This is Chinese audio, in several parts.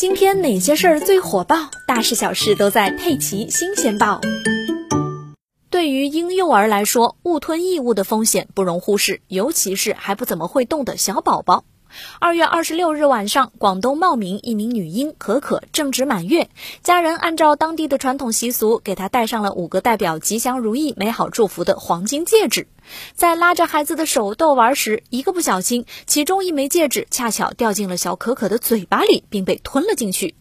今天哪些事儿最火爆？大事小事都在《佩奇新鲜报》。对于婴幼儿来说，误吞异物的风险不容忽视，尤其是还不怎么会动的小宝宝。二月二十六日晚上，广东茂名一名女婴可可正值满月，家人按照当地的传统习俗，给她戴上了五个代表吉祥如意、美好祝福的黄金戒指。在拉着孩子的手逗玩时，一个不小心，其中一枚戒指恰巧掉进了小可可的嘴巴里，并被吞了进去。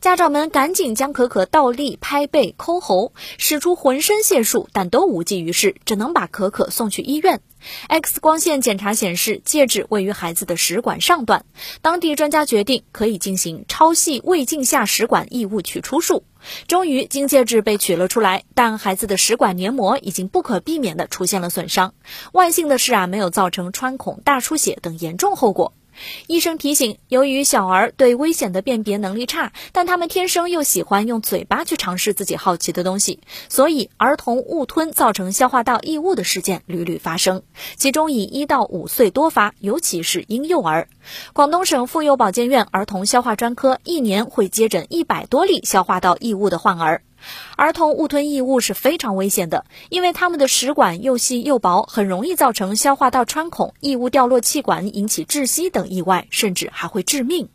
家长们赶紧将可可倒立、拍背、抠喉，使出浑身解数，但都无济于事，只能把可可送去医院。X 光线检查显示，戒指位于孩子的食管上段。当地专家决定可以进行超细胃镜下食管异物取出术。终于，金戒指被取了出来，但孩子的食管黏膜已经不可避免地出现了损伤。万幸的是啊，没有造成穿孔、大出血等严重后果。医生提醒，由于小儿对危险的辨别能力差，但他们天生又喜欢用嘴巴去尝试自己好奇的东西，所以儿童误吞造成消化道异物的事件屡屡发生，其中以一到五岁多发，尤其是婴幼儿。广东省妇幼保健院儿童消化专科一年会接诊一百多例消化道异物的患儿。儿童误吞异物是非常危险的，因为他们的食管又细又薄，很容易造成消化道穿孔、异物掉落气管，引起窒息等意外，甚至还会致命。